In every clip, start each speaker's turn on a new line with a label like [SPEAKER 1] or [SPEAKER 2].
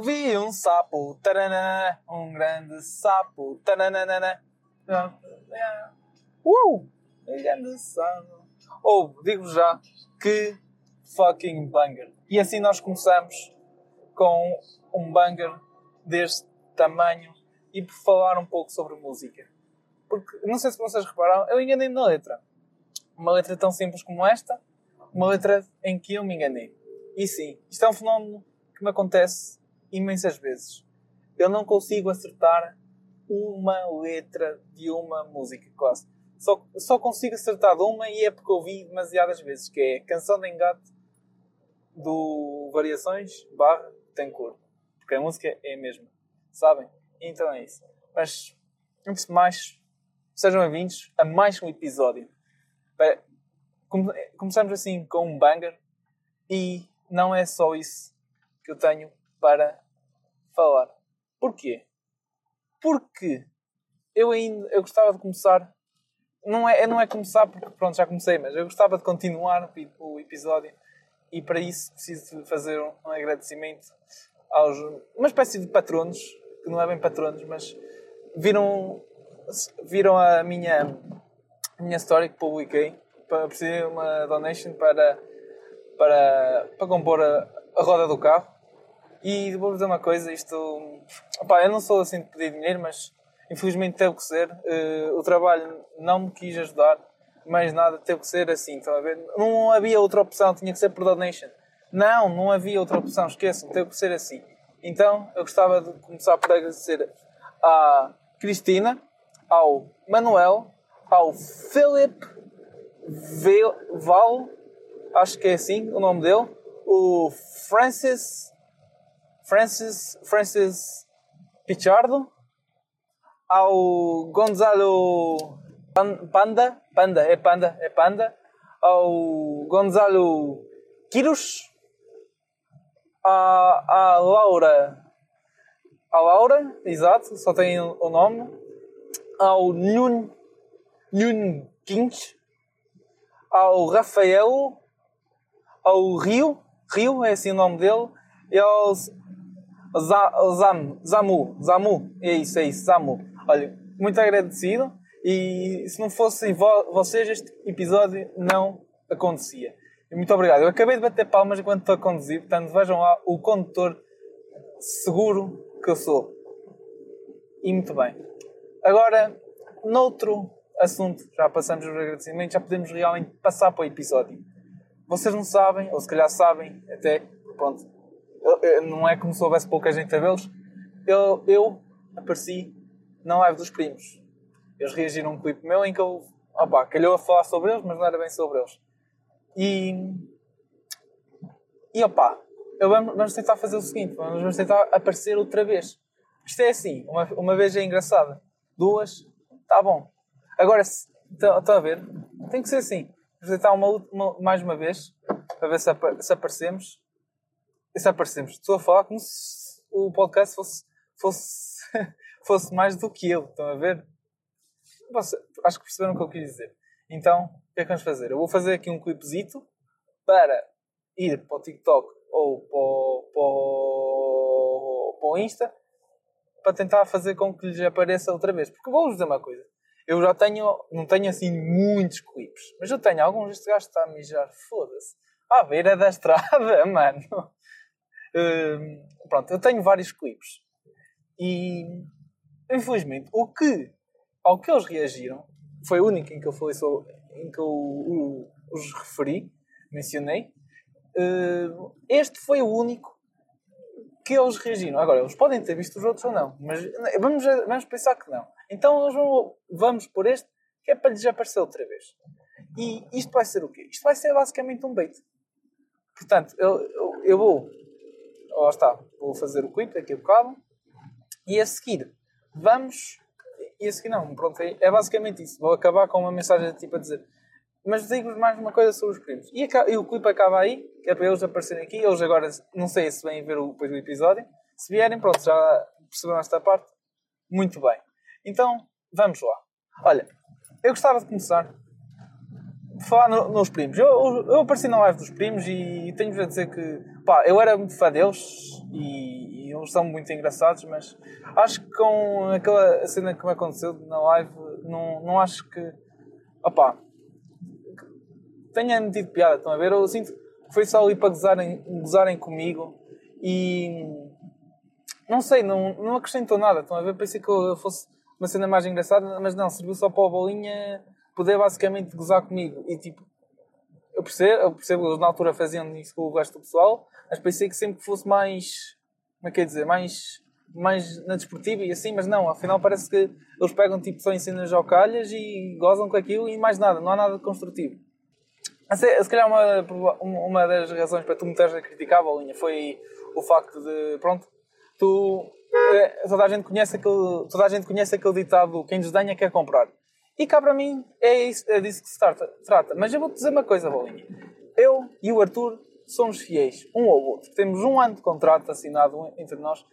[SPEAKER 1] vi um sapo, taranana, um grande sapo, taranana. Uh! Um grande sapo. Ou, oh, digo já, que fucking banger. E assim nós começamos com um banger deste tamanho e por falar um pouco sobre música. Porque, não sei se vocês repararam, eu enganei-me na letra. Uma letra tão simples como esta, uma letra em que eu me enganei. E sim, isto é um fenómeno que me acontece imensas vezes. Eu não consigo acertar uma letra de uma música, quase. Só, só consigo acertar uma e é porque ouvi demasiadas vezes, que é Canção de Engate do Variações barra tem cor. Porque a música é a mesma. Sabem? Então é isso. Mas, antes de mais, sejam bem-vindos a mais um episódio. Começamos assim com um banger e não é só isso que eu tenho para falar. Porquê? Porque eu ainda eu gostava de começar. Não é, não é começar porque pronto, já comecei, mas eu gostava de continuar o episódio e para isso preciso fazer um agradecimento aos uma espécie de patronos, que não é bem patronos, mas viram viram a minha a minha story que publiquei para precisar uma donation para para para compor a, a roda do carro e vou dizer uma coisa, isto opa, eu não sou assim de pedir dinheiro, mas infelizmente teve que ser. Uh, o trabalho não me quis ajudar mais nada, teve que ser assim, estão a ver? Não havia outra opção, tinha que ser por donation. Não, não havia outra opção, esqueçam, teve que ser assim. Então, eu gostava de começar por agradecer à Cristina, ao Manuel, ao Philip Val, acho que é assim o nome dele, o Francis, Francis, Francis Pichardo, ao Gonzalo Panda, Panda, é Panda, é Panda, ao Gonzalo Quiros, à, Laura, à Laura, exato, só tem o nome, ao Nun, Nun Kings, ao Rafael, ao Rio, Rio é assim o nome dele, e ao Zam, Zamu, Zamu, é isso, é isso, Zamu. Olha, muito agradecido e se não fossem vocês, este episódio não acontecia. Muito obrigado. Eu acabei de bater palmas enquanto estou a conduzir, portanto vejam lá o condutor seguro que eu sou. E muito bem. Agora, noutro assunto, já passamos os agradecimentos, já podemos realmente passar para o episódio. Vocês não sabem, ou se calhar sabem, até, pronto, não é como se houvesse pouca gente a vê-los. Eu, eu apareci na live dos primos eles reagiram a um clipe meu em que eu, opá, calhou a falar sobre eles, mas não era bem sobre eles. E, e opá, eu vamos, vamos tentar fazer o seguinte, vamos tentar aparecer outra vez. Isto é assim, uma, uma vez é engraçada, duas, tá bom. Agora, estão a ver? Tem que ser assim. Vamos tentar uma, uma, mais uma vez, para ver se, se aparecemos. E se aparecemos. Estou a falar como se o podcast fosse, fosse, fosse mais do que eu, estão a ver? Você, acho que perceberam o que eu quis dizer. Então, o que é que vamos fazer? Eu vou fazer aqui um clipezito para ir para o TikTok ou para para para o Insta para tentar fazer com que lhes apareça outra vez. Porque vou-vos dizer uma coisa. Eu já tenho, não tenho assim muitos clipes, mas eu tenho alguns. Este gajo está a mijar, foda-se. À beira da estrada, mano. Pronto, eu tenho vários clipes. E, infelizmente, o que ao que eles reagiram, foi o único em que eu falei sobre, em que eu, eu, os referi, mencionei. Uh, este foi o único que eles reagiram. Agora, eles podem ter visto os outros ou não, mas vamos, vamos pensar que não. Então nós vamos, vamos por este, que é para lhes aparecer outra vez. E isto vai ser o quê? Isto vai ser basicamente um bait. Portanto, eu, eu, eu vou. Lá está, vou fazer o clipe daqui a bocado. E a seguir, vamos e a seguir não. Pronto, é, é basicamente isso. Vou acabar com uma mensagem tipo a dizer. Mas digo-vos mais uma coisa sobre os primos. E, e, o clipe acaba aí, que é para eles aparecerem aqui. Eles agora, não sei se vêm ver o, depois do episódio. Se vierem, pronto, já perceberam esta parte. Muito bem. Então, vamos lá. Olha, eu gostava de começar falar no, nos primos. Eu, eu, apareci na live dos primos e tenho-vos a dizer que, pá, eu era muito fã deles e, e eles são muito engraçados, mas acho que com aquela cena que me aconteceu na live, não, não acho que. opá. tenha metido piada, estão a ver? Eu sinto que foi só ali para gozarem, gozarem comigo e. não sei, não, não acrescentou nada, estão a ver? Pensei que eu fosse uma cena mais engraçada, mas não, serviu só para a bolinha poder basicamente gozar comigo e tipo eu percebo, eu percebo, eles na altura faziam isso com o resto do pessoal, mas pensei que sempre fosse mais, como é que é dizer, mais, mais na desportiva e assim, mas não, afinal parece que eles pegam tipo só em cenas ao calhas e gozam com aquilo e mais nada, não há nada de construtivo. Se, se calhar uma, uma das razões para tu me teres a criticar, Bolinha, foi o facto de, pronto, tu, eh, toda a gente conhece aquele, toda a gente conhece aquele ditado, quem desdenha quer comprar. E cá para mim é, isso, é disso que se trata, trata. Mas eu vou-te dizer uma coisa, Bolinha. Eu e o Arthur somos fiéis um ao outro. Temos um ano de contrato assinado entre nós.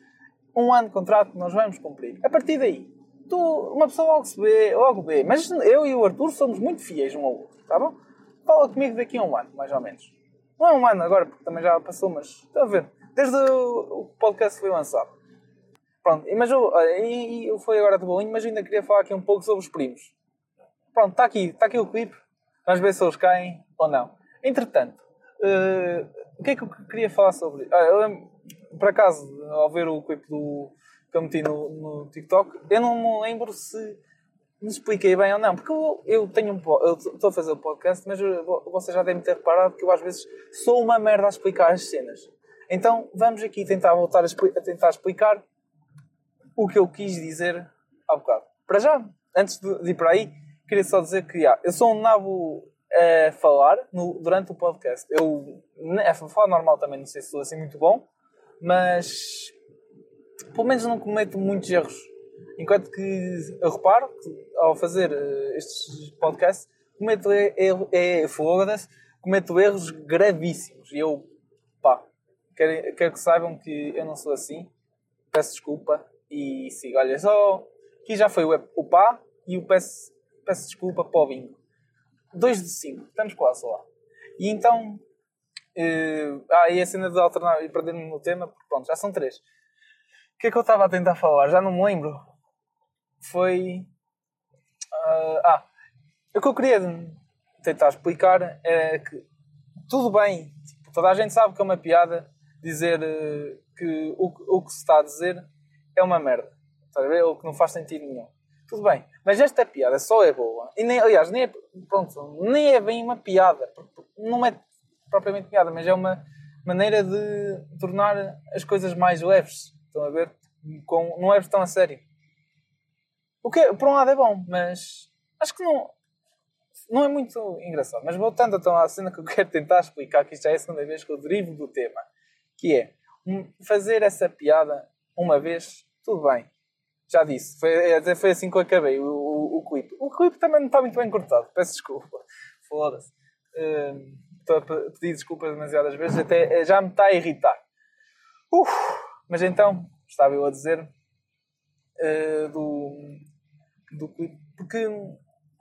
[SPEAKER 1] Um ano de contrato que nós vamos cumprir. A partir daí, tu, uma pessoa logo se vê, logo vê. Mas eu e o Arthur somos muito fiéis um ao outro, tá bom? Fala comigo daqui a um ano, mais ou menos. Não é um ano agora, porque também já passou, mas está a ver. Desde o podcast foi lançado. Pronto, mas eu, e, e foi agora de bolinho, mas ainda queria falar aqui um pouco sobre os primos. Pronto, está aqui, está aqui o clipe. Vamos ver se eles caem ou não. Entretanto, uh, o que é que eu queria falar sobre? Ah, eu lembro, por acaso, ao ver o clipe do, que eu meti no, no TikTok, eu não me lembro se me expliquei bem ou não, porque eu, eu tenho um eu estou a fazer o podcast, mas vocês já devem ter reparado que eu às vezes sou uma merda a explicar as cenas. Então vamos aqui tentar voltar a, a tentar explicar o que eu quis dizer há bocado. Para já, antes de, de ir para aí, queria só dizer que yeah, eu sou um nabo a falar no, durante o podcast. Eu, a falar normal também, não sei se sou assim muito bom, mas pelo menos não cometo muitos erros. Enquanto que eu reparo que ao fazer uh, estes podcasts, cometo, erro, é, cometo erros gravíssimos. E eu, pá, quero, quero que saibam que eu não sou assim. Peço desculpa e sigo. Olha, só aqui já foi o, o pá e o peço peço desculpa para o bingo. 2 de 5, estamos quase lá. E então. Uh, ah, e a cena de alternar e perder-me no tema, porque pronto, já são 3. O que é que eu estava a tentar falar? Já não me lembro. Foi. Uh, ah, o que eu queria tentar explicar é que tudo bem, tipo, toda a gente sabe que é uma piada dizer uh, que o, o que se está a dizer é uma merda. Está a ver? Ou que não faz sentido nenhum. Tudo bem, mas esta piada só é boa. E nem, aliás, nem é, pronto, nem é bem uma piada. Não é propriamente piada, mas é uma maneira de tornar as coisas mais leves. Estão a ver? Com, não leves tão a sério. O que, por um lado, é bom, mas acho que não, não é muito engraçado. Mas voltando então à cena que eu quero tentar explicar, que isto já é a segunda vez que eu derivo do tema, que é fazer essa piada uma vez, tudo bem já disse, foi, é, foi assim que eu acabei o, o, o clipe. O clipe também não está muito bem cortado, peço desculpa. Foda-se. Uh, estou a pedir desculpas demasiadas vezes, até eh, já me está a irritar. Uf, mas então, estava eu a dizer uh, do, do clipe. Porque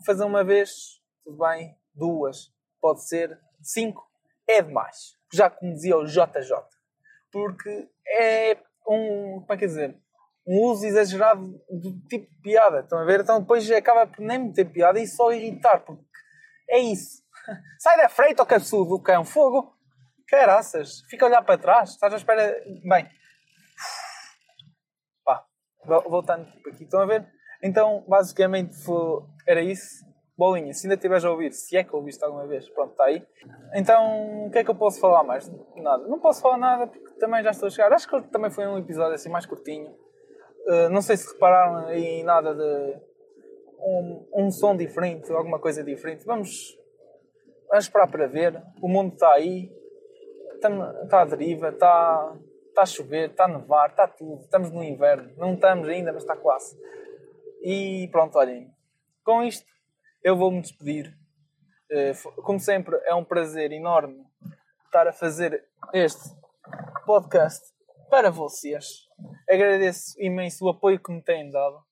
[SPEAKER 1] fazer uma vez, tudo bem, duas, pode ser, cinco, é demais. Já como dizia o JJ. Porque é um. Como é que é dizer? Um uso exagerado do tipo de piada. Estão a ver? Então depois acaba por nem meter piada e só irritar, porque é isso. Sai da freita, o caçudo do cão, fogo. Caraças, fica a olhar para trás, estás à espera. Bem, pá, voltando aqui, estão a ver? Então, basicamente, era isso. Bolinha, se ainda estiveres a ouvir, se é que ouviste alguma vez, pronto, está aí. Então, o que é que eu posso falar mais? Nada. Não posso falar nada porque também já estou a chegar. Acho que também foi um episódio assim mais curtinho. Eh, não sei se repararam em nada de um, um som diferente, alguma coisa diferente. Vamos, vamos esperar para ver. O mundo está aí, está à deriva, está, está a chover, está a nevar, está tudo. Estamos no inverno, não estamos ainda, mas está quase. E pronto, olhem, com isto eu vou-me despedir. Eh, como sempre, é um prazer enorme estar a fazer este podcast para vocês. Agradeço imenso o apoio que me têm dado.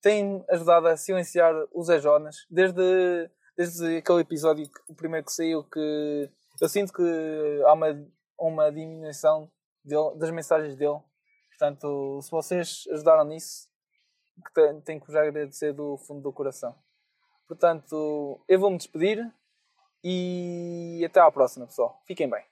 [SPEAKER 1] Têm ajudado a silenciar os Ajonas desde, desde aquele episódio, o primeiro que saiu, que eu sinto que há uma, uma diminuição dele, das mensagens dele. Portanto, se vocês ajudaram nisso, que tenho que vos agradecer do fundo do coração. Portanto, eu vou-me despedir e até à próxima, pessoal. Fiquem bem.